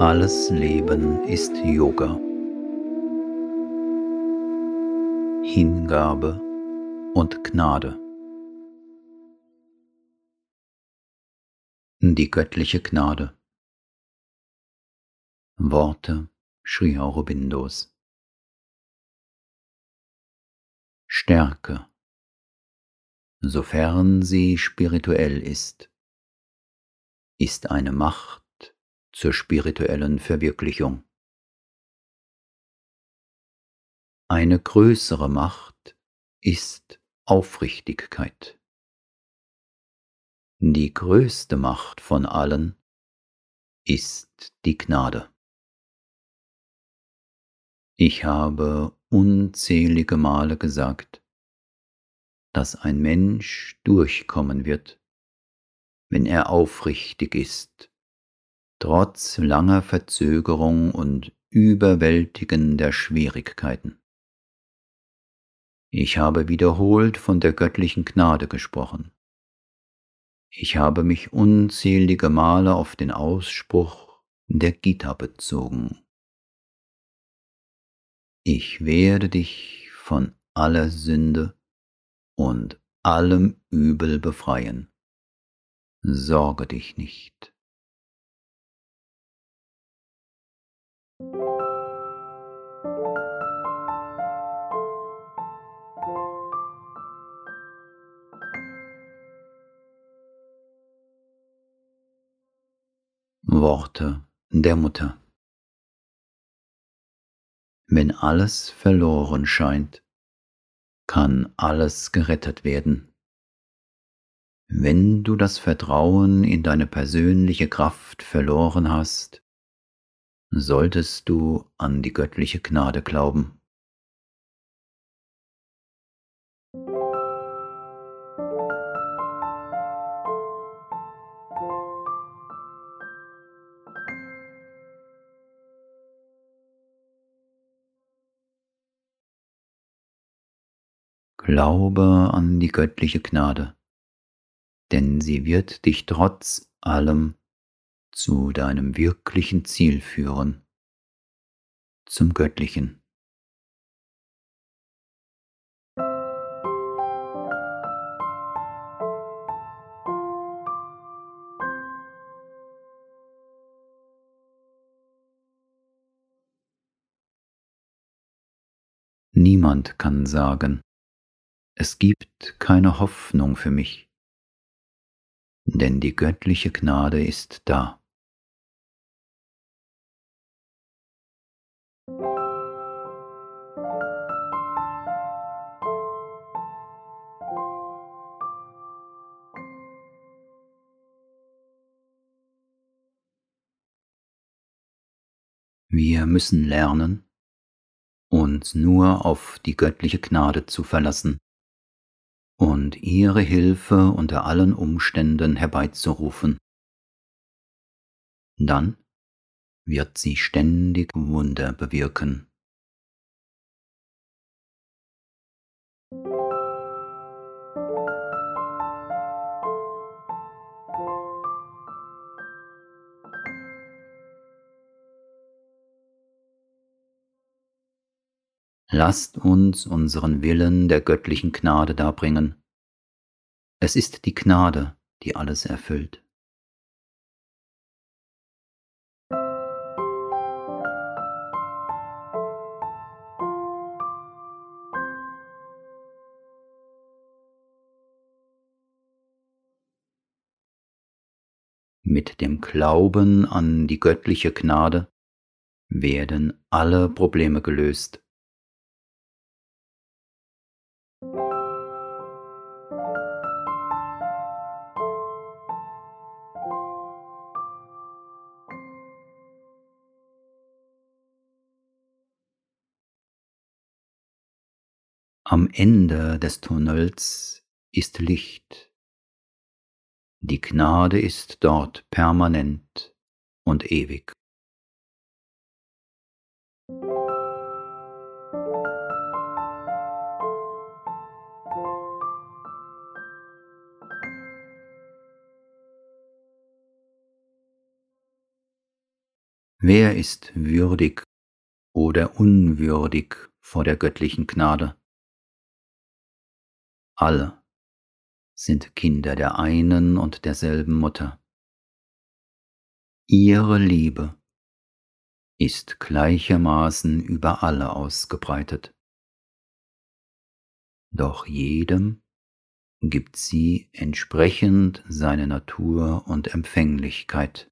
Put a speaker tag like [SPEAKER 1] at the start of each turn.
[SPEAKER 1] Alles Leben ist Yoga. Hingabe und Gnade. Die göttliche Gnade. Worte Sri Aurobindos. Stärke, sofern sie spirituell ist, ist eine Macht zur spirituellen Verwirklichung. Eine größere Macht ist Aufrichtigkeit. Die größte Macht von allen ist die Gnade. Ich habe unzählige Male gesagt, dass ein Mensch durchkommen wird, wenn er aufrichtig ist, trotz langer Verzögerung und überwältigender Schwierigkeiten. Ich habe wiederholt von der göttlichen Gnade gesprochen. Ich habe mich unzählige Male auf den Ausspruch der Gita bezogen. Ich werde dich von aller Sünde und allem Übel befreien. Sorge dich nicht. Worte der Mutter. Wenn alles verloren scheint, kann alles gerettet werden. Wenn du das Vertrauen in deine persönliche Kraft verloren hast, solltest du an die göttliche Gnade glauben. Glaube an die göttliche Gnade, denn sie wird dich trotz allem zu deinem wirklichen Ziel führen, zum Göttlichen. Niemand kann sagen, es gibt keine Hoffnung für mich, denn die göttliche Gnade ist da. Wir müssen lernen, uns nur auf die göttliche Gnade zu verlassen und ihre Hilfe unter allen Umständen herbeizurufen. Dann wird sie ständig Wunder bewirken. Lasst uns unseren Willen der göttlichen Gnade darbringen. Es ist die Gnade, die alles erfüllt. Mit dem Glauben an die göttliche Gnade werden alle Probleme gelöst Am Ende des Tunnels ist Licht. Die Gnade ist dort permanent und ewig.
[SPEAKER 2] Wer ist würdig oder unwürdig vor der göttlichen Gnade? Alle sind Kinder der einen und derselben Mutter. Ihre Liebe ist gleichermaßen über alle ausgebreitet. Doch jedem gibt sie entsprechend seine Natur und Empfänglichkeit.